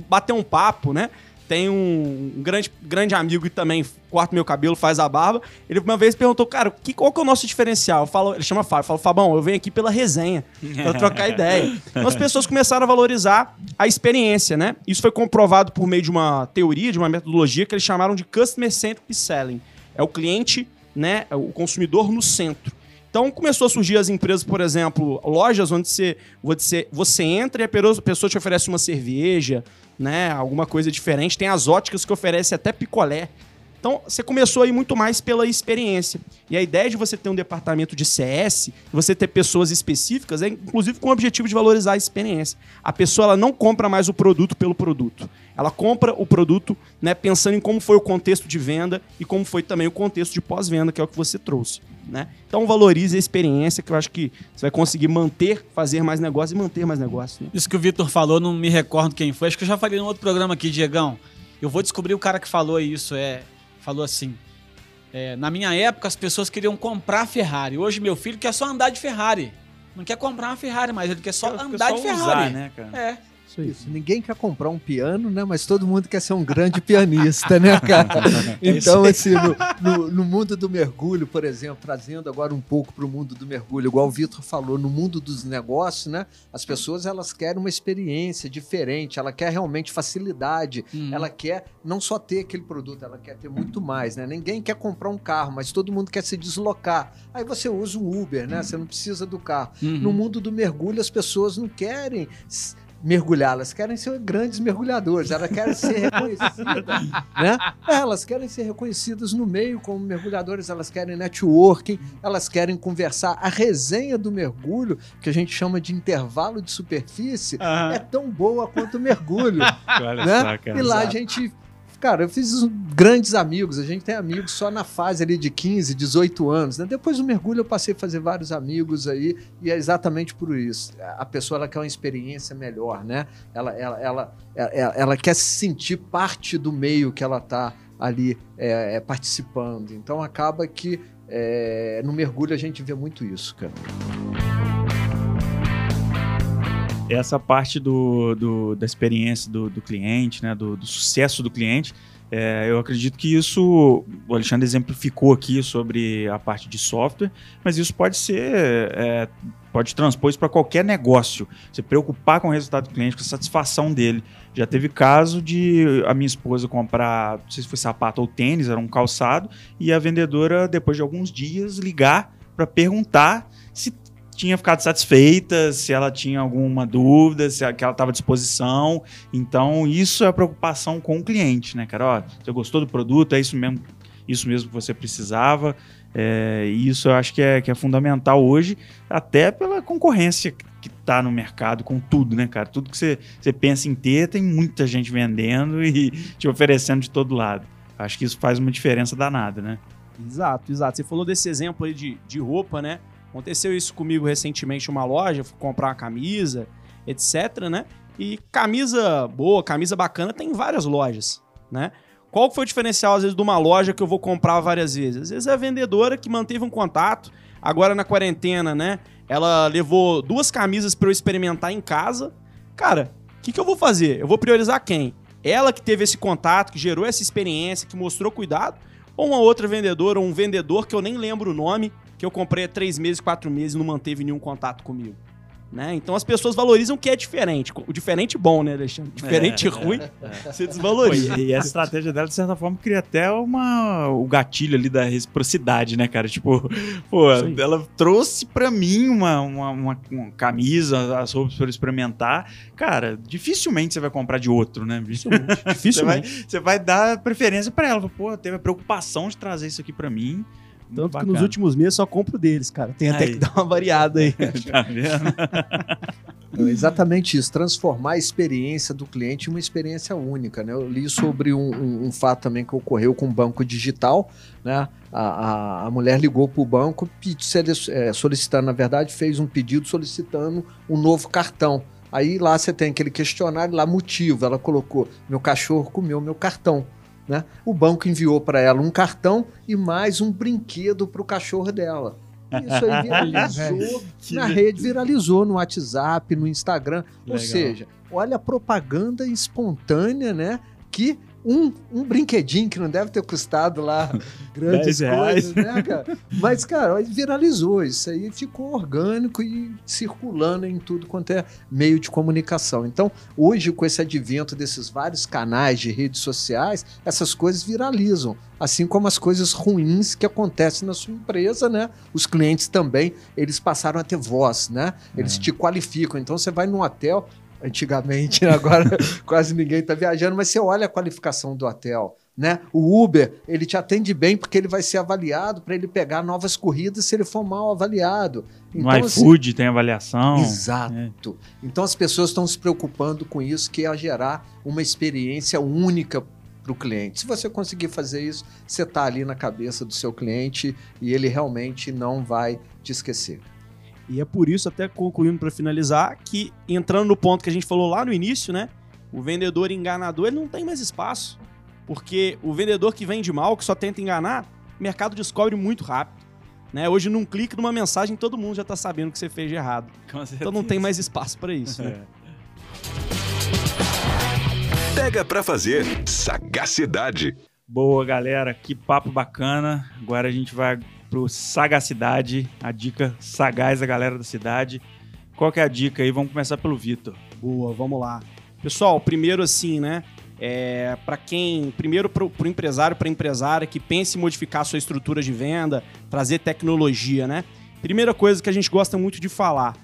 bater um papo, né? Tem um, um, grande, grande amigo que também corta meu cabelo, faz a barba. Ele uma vez perguntou, cara, que, qual que é o nosso diferencial? Eu falo, ele chama Fábio. Eu falo, Fabão, eu venho aqui pela resenha, pra trocar ideia. *laughs* Então as pessoas começaram a valorizar a experiência, né? Isso foi comprovado por meio de uma teoria, de uma metodologia que eles chamaram de Customer Centric Selling. É o cliente, né? É o consumidor no centro. Então começou a surgir as empresas, por exemplo, lojas onde você, você, você entra e a pessoa te oferece uma cerveja, né? Alguma coisa diferente. Tem as óticas que oferecem até picolé. Então, você começou aí muito mais pela experiência. E a ideia de você ter um departamento de CS, você ter pessoas específicas, é inclusive com o objetivo de valorizar a experiência. A pessoa ela não compra mais o produto pelo produto. Ela compra o produto né, pensando em como foi o contexto de venda e como foi também o contexto de pós-venda, que é o que você trouxe. Né? Então valorize a experiência, que eu acho que você vai conseguir manter, fazer mais negócio e manter mais negócio. Né? Isso que o Vitor falou, não me recordo quem foi. Acho que eu já falei em outro programa aqui, Diegão. Eu vou descobrir o cara que falou isso. É, falou assim: é, na minha época as pessoas queriam comprar Ferrari. Hoje meu filho quer só andar de Ferrari. Não quer comprar uma Ferrari, mas ele quer só andar só de Ferrari. Usar, né, cara? É. Isso, isso. Ninguém quer comprar um piano, né? Mas todo mundo quer ser um grande pianista, né, cara? *laughs* Então, assim, no, no, no, mundo do mergulho, por exemplo, trazendo agora um pouco para o mundo do mergulho, igual o Vitor falou, no mundo dos negócios, né? As pessoas elas querem uma experiência diferente, ela quer realmente facilidade, hum. ela quer não só ter aquele produto, ela quer ter muito mais, né? Ninguém quer comprar um carro, mas todo mundo quer se deslocar. Aí você usa um Uber, né? Você não precisa do carro. Uhum. No mundo do mergulho, as pessoas não querem mergulhar, elas querem ser grandes mergulhadores, elas querem ser *laughs* reconhecidas, né? Elas querem ser reconhecidas no meio como mergulhadores, elas querem networking, elas querem conversar. A resenha do mergulho, que a gente chama de intervalo de superfície, uhum. é tão boa quanto o mergulho. *laughs* né? e lá a gente Cara, eu fiz grandes amigos. A gente tem amigos só na fase ali de 15, 18 anos. Né? Depois do mergulho eu passei a fazer vários amigos aí e é exatamente por isso. A pessoa ela quer uma experiência melhor, né? Ela, ela, ela, ela, ela quer se sentir parte do meio que ela está ali é, é, participando. Então acaba que é, no mergulho a gente vê muito isso, cara essa parte do, do da experiência do, do cliente, né, do, do, sucesso do cliente, é, eu acredito que isso, o Alexandre exemplificou aqui sobre a parte de software, mas isso pode ser, é, pode transpor isso para qualquer negócio. Você preocupar com o resultado do cliente, com a satisfação dele. Já teve caso de a minha esposa comprar, não sei se foi sapato ou tênis, era um calçado, e a vendedora, depois de alguns dias, ligar para perguntar se tinha ficado satisfeita, se ela tinha alguma dúvida, se ela, que ela estava à disposição. Então, isso é a preocupação com o cliente, né, cara? Ó, você gostou do produto, é isso mesmo, isso mesmo que você precisava. É, isso eu acho que é, que é fundamental hoje, até pela concorrência que está no mercado com tudo, né, cara? Tudo que você, você pensa em ter, tem muita gente vendendo *laughs* e te oferecendo de todo lado. Acho que isso faz uma diferença danada, né? Exato, exato. Você falou desse exemplo aí de, de roupa, né? Aconteceu isso comigo recentemente em uma loja, fui comprar uma camisa, etc, né? E camisa boa, camisa bacana tem em várias lojas, né? Qual foi o diferencial, às vezes, de uma loja que eu vou comprar várias vezes? Às vezes é a vendedora que manteve um contato, agora na quarentena, né? Ela levou duas camisas para eu experimentar em casa. Cara, o que, que eu vou fazer? Eu vou priorizar quem? Ela que teve esse contato, que gerou essa experiência, que mostrou cuidado, ou uma outra vendedora, ou um vendedor que eu nem lembro o nome, que eu comprei há três meses, quatro meses e não manteve nenhum contato comigo. Né? Então as pessoas valorizam o que é diferente. O diferente bom, né, Alexandre? Diferente É, ruim, é. você Pô, desvaloriza. e, e a estratégia dela, de certa forma, cria até uma, o gatilho ali da reciprocidade, né, cara? Tipo, pô, ela trouxe pra mim uma, uma, uma- uma camisa, as roupas pra eu experimentar. Cara, dificilmente você vai comprar de outro, né? bicho? Você vai, Dificilmente. você vai dar preferência pra ela. Pô, teve a preocupação de trazer isso aqui pra mim. Tanto que bacana. nos últimos meses só compro deles, cara. Tem até Aí. que dar uma variada aí. *laughs* Tá vendo? É exatamente isso, transformar a experiência do cliente em uma experiência única. Né? Eu li sobre um, um- um fato também que ocorreu com o banco digital. Né? A, a- a mulher ligou para o banco é, solicitando, na verdade, fez um pedido solicitando um novo cartão. Aí lá você tem aquele questionário, lá motivo. Ela colocou: meu cachorro comeu meu cartão. Né? O banco enviou para ela um cartão e mais um brinquedo para o cachorro dela. Isso aí *laughs* viralizou na rede, viralizou no WhatsApp, no Instagram. Ou Legal. seja, olha a propaganda espontânea, né? Que um, um brinquedinho que não deve ter custado lá *laughs* grandes coisas, né, cara? Mas, cara, viralizou. Isso aí ficou orgânico e circulando em tudo quanto é meio de comunicação. Então, hoje, com esse advento desses vários canais de redes sociais, essas coisas viralizam. Assim como as coisas ruins que acontecem na sua empresa, né? Os clientes também, eles passaram a ter voz, né? Eles te qualificam. Então, você vai num hotel, antigamente, né? agora *laughs* quase ninguém está viajando, mas você olha a qualificação do hotel. Né? O Uber, ele te atende bem porque ele vai ser avaliado para ele pegar novas corridas se ele for mal avaliado. No assim, iFood tem avaliação. Exato. Então as pessoas estão se preocupando com isso, que é gerar uma experiência única para o cliente. Se você conseguir fazer isso, você está ali na cabeça do seu cliente e ele realmente não vai te esquecer. E é por isso, até concluindo para finalizar, que entrando no ponto que a gente falou lá no início, né? O vendedor enganador, ele não tem mais espaço. Porque o vendedor que vende mal, que só tenta enganar, o mercado descobre muito rápido. Né? Hoje, num clique, numa mensagem, todo mundo já tá sabendo que você fez de errado. Então não tem mais espaço para isso. Né? É. Pega pra fazer sagacidade. Boa, galera. Que papo bacana. Agora a gente vai pro Sagacidade, a dica sagaz da galera da cidade. Qual que é a dica aí? Vamos começar pelo Vitor. Boa, vamos lá. Pessoal, primeiro assim, né? É, para quem, primeiro pro, pro empresário, para empresária que pense em modificar sua estrutura de venda, trazer tecnologia, né? Primeira coisa que a gente gosta muito de falar,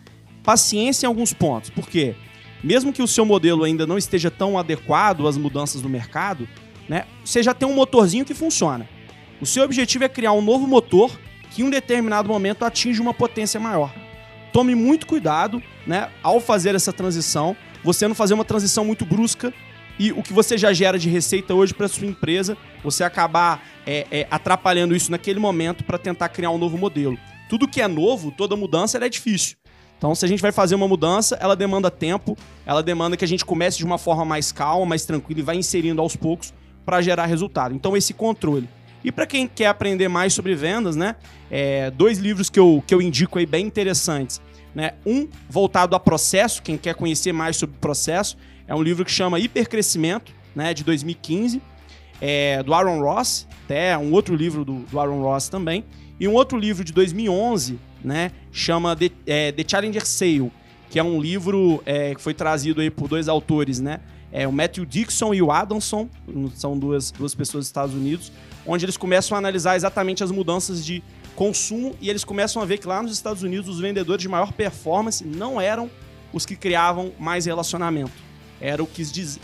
paciência em alguns pontos. Por quê? Mesmo que o seu modelo ainda não esteja tão adequado às mudanças do mercado, né? Você já tem um motorzinho que funciona. O seu objetivo é criar um novo motor que em um determinado momento atinja uma potência maior. Tome muito cuidado, né, ao fazer essa transição, você não fazer uma transição muito brusca e o que você já gera de receita hoje para sua empresa, você acabar é, é, atrapalhando isso naquele momento para tentar criar um novo modelo. Tudo que é novo, toda mudança é difícil. Então, se a gente vai fazer uma mudança, ela demanda tempo, ela demanda que a gente comece de uma forma mais calma, mais tranquila e vá inserindo aos poucos para gerar resultado. Então, esse controle. E para quem quer aprender mais sobre vendas, né? é, dois livros que eu, que eu indico aí bem interessantes. Né? Um voltado a processo, quem quer conhecer mais sobre processo, é um livro que chama Hipercrescimento, né? De 2015, é, do Aaron Ross, até um outro livro do, do Aaron Ross também. E um outro livro de 2011, né? Chama The, é, The Challenger Sale, que é um livro é, que foi trazido aí por dois autores, né? É o Matthew Dixon e o Adamson, são duas, duas pessoas dos Estados Unidos. Onde eles começam a analisar exatamente as mudanças de consumo e eles começam a ver que lá nos Estados Unidos os vendedores de maior performance não eram os que criavam mais relacionamento, eram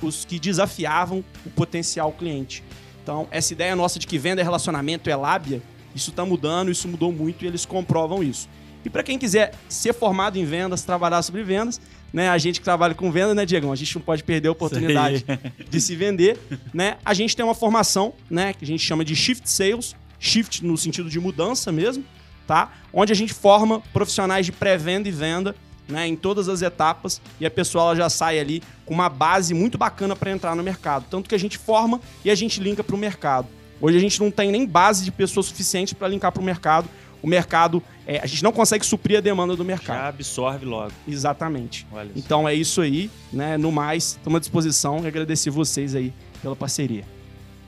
os que desafiavam o potencial cliente. Então, essa ideia nossa de que venda é relacionamento, é lábia, isso está mudando, isso mudou muito e eles comprovam isso. E para quem quiser ser formado em vendas, trabalhar sobre vendas, né? A gente que trabalha com venda, né, Diego? A gente não pode perder a oportunidade de se vender, né? A gente tem uma formação, né, que a gente chama de Shift Sales, shift no sentido de mudança mesmo, tá? Onde a gente forma profissionais de pré-venda e venda, né, em todas as etapas, e a pessoa já sai ali com uma base muito bacana para entrar no mercado. Tanto que a gente forma e a gente linka para o mercado. Hoje a gente não tem nem base de pessoas suficientes para linkar para o mercado. O mercado, é, a gente não consegue suprir a demanda do mercado. Já absorve logo. Exatamente. Então é isso aí, né? No mais, estamos à disposição e agradecer vocês aí pela parceria.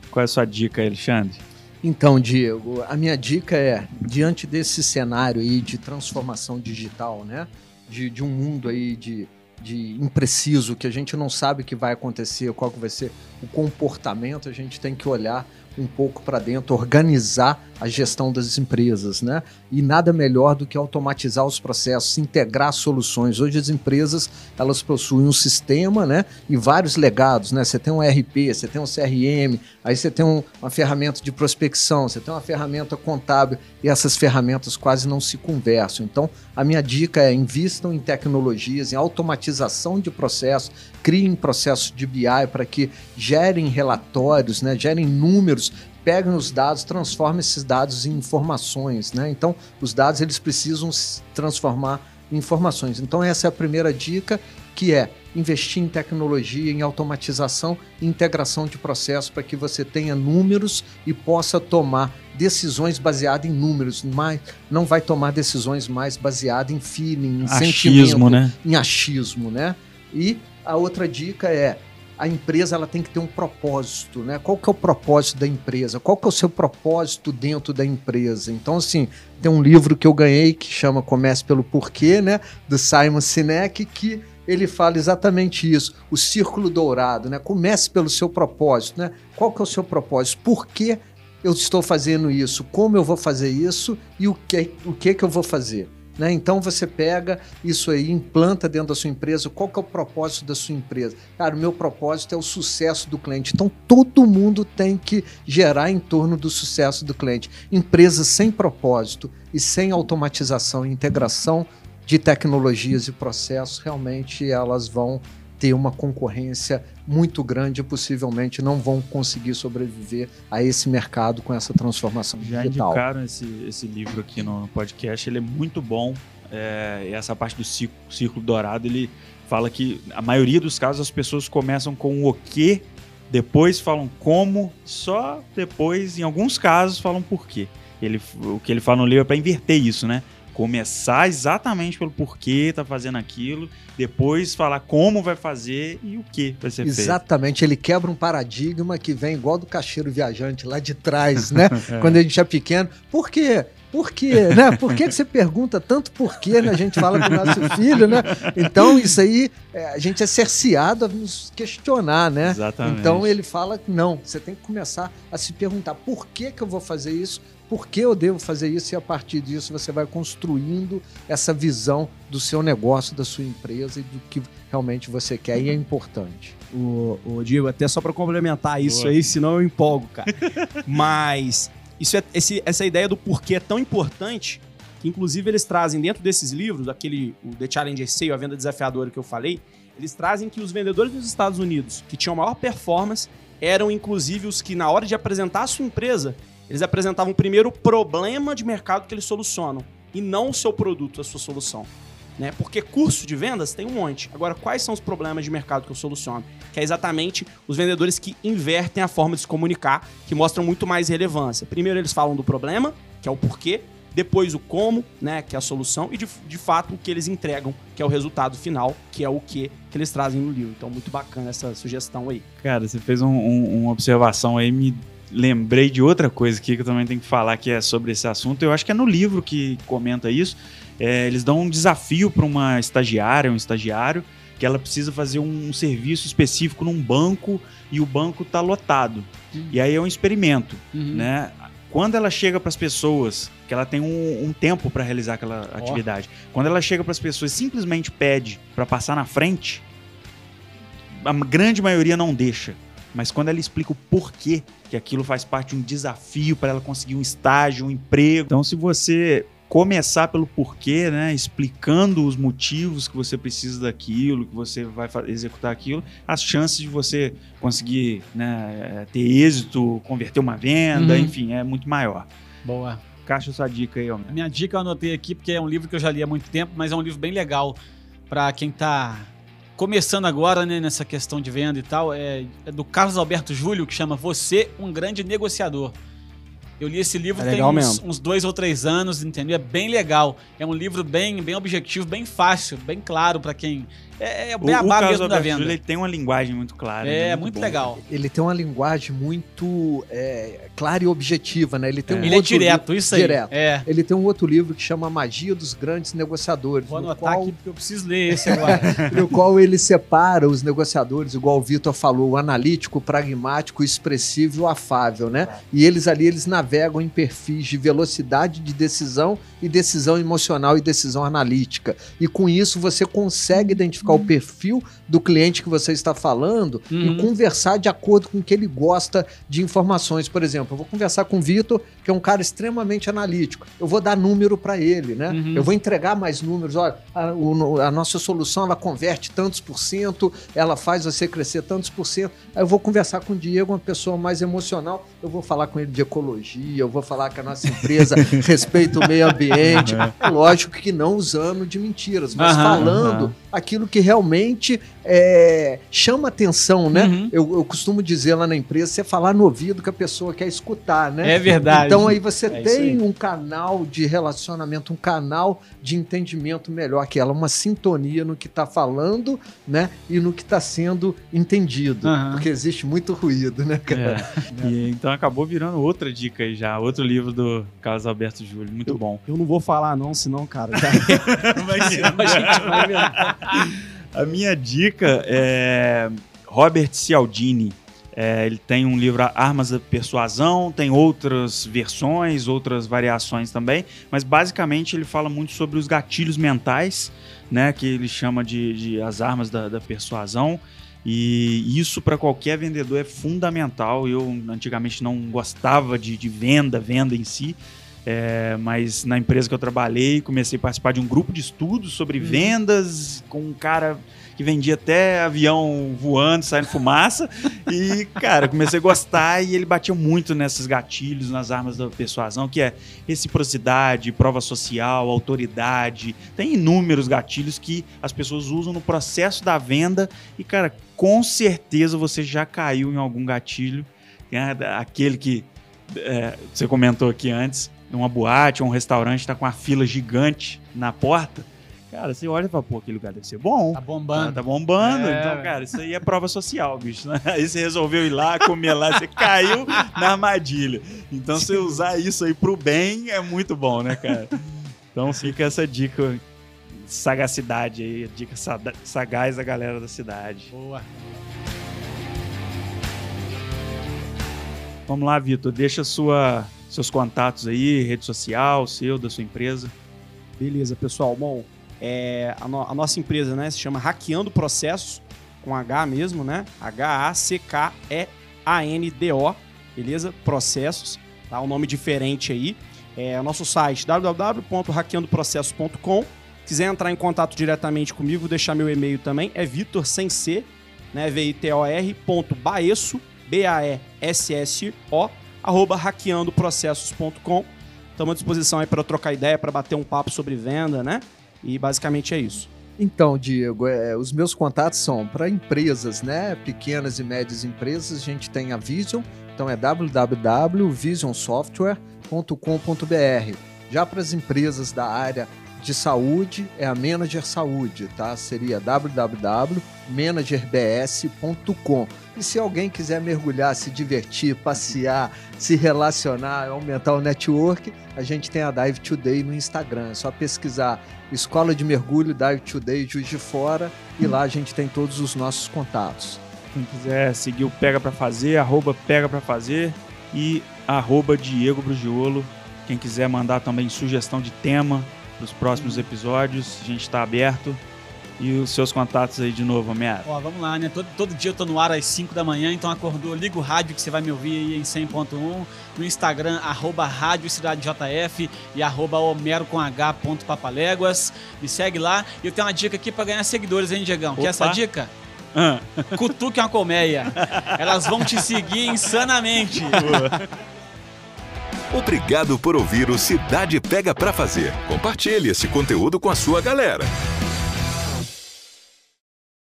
Qual é a sua dica, Alexandre? Então, Diego, a minha dica é, diante desse cenário aí de transformação digital, né? De, de um mundo aí de, de impreciso, que a gente não sabe o que vai acontecer, qual que vai ser o comportamento, a gente tem que olhar um pouco para dentro, organizar a gestão das empresas, né? E nada melhor do que automatizar os processos, integrar soluções. Hoje as empresas elas possuem um sistema, né? E vários legados, né? Você tem um RP, você tem um CRM, aí você tem um, uma ferramenta de prospecção, você tem uma ferramenta contábil e essas ferramentas quase não se conversam. Então, a minha dica é invistam em tecnologias, em automatização de processos, criem processos de BI para que gerem relatórios, né? Gerem números peguem os dados, transformem esses dados em informações, né? Então, os dados eles precisam se transformar em informações. Então, essa é a primeira dica, que é investir em tecnologia, em automatização e integração de processos para que você tenha números e possa tomar decisões baseadas em números, mas não vai tomar decisões mais baseadas em feeling, em achismo, sentimento, né? em achismo, né? E a outra dica é a empresa ela tem que ter um propósito, né? Qual que é o propósito da empresa? Qual que é o seu propósito dentro da empresa? Então, assim, tem um livro que eu ganhei que chama Comece pelo Porquê, né? Do Simon Sinek, que ele fala exatamente isso, o círculo dourado, né? Comece pelo seu propósito, né? Qual que é o seu propósito? Por que eu estou fazendo isso? Como eu vou fazer isso? E o que, o que, que eu vou fazer? Né? Então você pega isso aí, implanta dentro da sua empresa. Qual que é o propósito da sua empresa? Cara, o meu propósito é o sucesso do cliente. Então todo mundo tem que gerar em torno do sucesso do cliente. Empresas sem propósito e sem automatização e integração de tecnologias e processos, realmente elas vão ter uma concorrência muito grande e possivelmente não vão conseguir sobreviver a esse mercado com essa transformação Já digital. Já indicaram esse, esse livro aqui no podcast, ele é muito bom. É, essa parte do círculo, círculo dourado, ele fala que a maioria dos casos as pessoas começam com o que, depois falam como, só depois, em alguns casos, falam por quê. Ele, o que ele fala no livro é para inverter isso, né? Começar exatamente pelo porquê tá fazendo aquilo, depois falar como vai fazer e o que vai ser exatamente. feito. Exatamente, ele quebra um paradigma que vem igual do caixeiro viajante lá de trás, *laughs* né? é. Quando a gente é pequeno. Por quê? Por quê? *laughs* Né? Por que, que você pergunta tanto por quê? Né? A gente fala com o nosso *laughs* filho, né? Então, isso aí, é, a gente é cerceado a nos questionar, né? Exatamente. Então, ele fala não, você tem que começar a se perguntar por que, que eu vou fazer isso? Por que eu devo fazer isso? E a partir disso, você vai construindo essa visão do seu negócio, da sua empresa e do que realmente você quer. E é importante. O, o Diego, até só para complementar isso Boa. aí, senão eu empolgo, cara. *laughs* Mas isso é, esse, essa ideia do porquê é tão importante que, inclusive, eles trazem dentro desses livros, aquele o The Challenge Sale, a venda desafiadora que eu falei, eles trazem que os vendedores dos Estados Unidos que tinham maior performance eram, inclusive, os que, na hora de apresentar a sua empresa, eles apresentavam primeiro o problema de mercado que eles solucionam e não o seu produto, a sua solução né? Porque curso de vendas tem um monte. Agora, quais são os problemas de mercado que eu soluciono? Que é exatamente os vendedores que invertem a forma de se comunicar, que mostram muito mais relevância. Primeiro eles falam do problema, que é o porquê, depois o como, né, que é a solução, e de, de fato o que eles entregam, que é o resultado final, que é o que, que eles trazem no livro. Então, muito bacana essa sugestão aí. Cara, você fez um, um, uma observação aí, me lembrei de outra coisa aqui que eu também tenho que falar que é sobre esse assunto. Eu acho que é no livro que comenta isso, é, eles dão um desafio para uma estagiária, um estagiário, que ela precisa fazer um serviço específico num banco e o banco está lotado. E aí é um experimento, Uhum. né? Quando ela chega para as pessoas, que ela tem um, um tempo para realizar aquela atividade, quando ela chega para as pessoas e simplesmente pede para passar na frente, a grande maioria não deixa. Mas quando ela explica o porquê que aquilo faz parte de um desafio para ela conseguir um estágio, um emprego. Então, se você começar pelo porquê, né, explicando os motivos que você precisa daquilo, que você vai executar aquilo, as chances de você conseguir né, ter êxito, converter uma venda, Uhum. enfim, é muito maior. Boa. Caixa sua dica aí, homem. Minha dica eu anotei aqui porque é um livro que eu já li há muito tempo, mas é um livro bem legal para quem tá começando agora né, nessa questão de venda e tal. É, é do Carlos Alberto Júlio, que chama Você, um Grande Negociador. Eu li esse livro É tem uns, uns dois ou três anos, entendeu? É bem legal. É um livro bem, bem objetivo, bem fácil, bem claro para quem. É, é o O, o beabá Carlos mesmo da venda. Ele tem uma linguagem muito clara. é, né? muito bom. legal. Ele tem uma linguagem muito é, clara e objetiva, né? Ele tem um Ele é outro direto, li- isso aí. Direto. É. Ele tem um outro livro que chama Magia dos Grandes Negociadores, Vou no anotar qual, aqui porque eu preciso ler esse agora. *laughs* no qual ele separa os negociadores, igual o Vitor falou, o analítico, o pragmático, o expressivo e o afável, né? E eles ali, eles navegam em perfis de velocidade de decisão e decisão emocional e decisão analítica. E com isso você consegue identificar o perfil do cliente que você está falando Uhum. e conversar de acordo com o que ele gosta de informações. Por exemplo, eu vou conversar com o Vitor, que é um cara extremamente analítico. Eu vou dar número para ele, né? Uhum. Eu vou entregar mais números. Olha, a, o- a nossa solução ela converte tantos por cento, ela faz você crescer tantos por cento. Aí eu vou conversar com o Diego, uma pessoa mais emocional. Eu vou falar com ele de ecologia, eu vou falar que a nossa empresa *laughs* respeita o meio ambiente. É lógico que não usando de mentiras, mas Aham, falando aham. aquilo que realmente é, chama atenção, né? Uhum. Eu, eu costumo dizer lá na empresa, você falar no ouvido que a pessoa quer escutar, né? É verdade. Então aí você É tem um canal de relacionamento, um canal de entendimento melhor que ela, uma sintonia no que está falando, né? E no que está sendo entendido. Aham. Porque existe muito ruído, né, cara? É. E, então acabou virando outra dica aí já, outro livro do Carlos Alberto Júlio, muito bom. Eu não vou falar não, senão, cara, já *laughs* *laughs* a gente vai ver. A minha dica é Robert Cialdini. É, ele tem um livro Armas da Persuasão, tem outras versões, outras variações também, mas basicamente ele fala muito sobre os gatilhos mentais, né, que ele chama de, de as armas da, da persuasão. E isso para qualquer vendedor é fundamental. Eu antigamente não gostava de, de venda, venda em si, é, mas na empresa que eu trabalhei, comecei a participar de um grupo de estudos sobre vendas com um cara que vendia até avião voando, saindo fumaça. e, cara, comecei a gostar e ele batia muito nesses gatilhos, nas armas da persuasão, que é reciprocidade, prova social, autoridade. Tem inúmeros gatilhos que as pessoas usam no processo da venda e, cara, com certeza você já caiu em algum gatilho. né? Aquele que é, você comentou aqui antes, numa boate ou um restaurante, tá com uma fila gigante na porta. Cara, você olha e fala, pô, aquele lugar deve ser bom. Tá Tá, bombando. tá bombando. É. Então, cara, isso aí é prova social, bicho. né? Aí você resolveu ir lá, comer lá, você caiu na armadilha. Então, você usar isso aí pro bem é muito bom, né, cara? Então, fica essa dica, sagacidade aí, dica sagaz da galera da cidade. Boa. Vamos lá, Vitor, deixa sua, seus contatos aí, rede social, seu, da sua empresa. Beleza, pessoal. Bom, é, a, no- a nossa empresa né, se chama Hackeando Processos, com H mesmo, né? H-A-C-K-E-A-N-D-O, beleza? Processos, tá? Um nome diferente aí. É o nosso site www.hackeandoprocessos.com. Quiser entrar em contato diretamente comigo, deixar meu e-mail também, é Vitor sem C, né? V-I-T-O-R, Baesso, B-A-E-S-S-O, arroba hackeandoprocessos.com. Estamos à disposição aí para trocar ideia, para bater um papo sobre venda, né? E basicamente é isso. Então, Diego, é, os meus contatos são para empresas, né? Pequenas e médias empresas. A gente tem a Vision, então é www.visionsoftware.com.br. Já para as empresas da área de saúde é a Manager Saúde, tá? Seria www.managerbs.com. E se alguém quiser mergulhar, se divertir, passear, se relacionar, aumentar o network, a gente tem a Dive Today no Instagram. É só pesquisar Escola de Mergulho Dive Today Juiz de Fora e lá a gente tem todos os nossos contatos. Quem quiser seguir o Pega Pra Fazer, arroba Pega Pra Fazer e arroba Diego Brugiolo. Quem quiser mandar também sugestão de tema para os próximos episódios, a gente está aberto. E os seus contatos aí de novo, Homero. Ó, vamos lá, né? Todo, todo dia eu tô no ar às 5 da manhã, então acordou, liga o rádio que você vai me ouvir aí em 100.1. No Instagram, arroba Rádio Cidade JF e arroba Homero com H ponto Papaléguas. Me segue lá. E eu tenho uma dica aqui para ganhar seguidores, hein, Diegão? Quer essa Opa. dica? Ah, Cutuque uma colmeia. Elas vão te seguir *laughs* insanamente. Obrigado por ouvir o Cidade Pega Pra Fazer. Compartilhe esse conteúdo com a sua galera.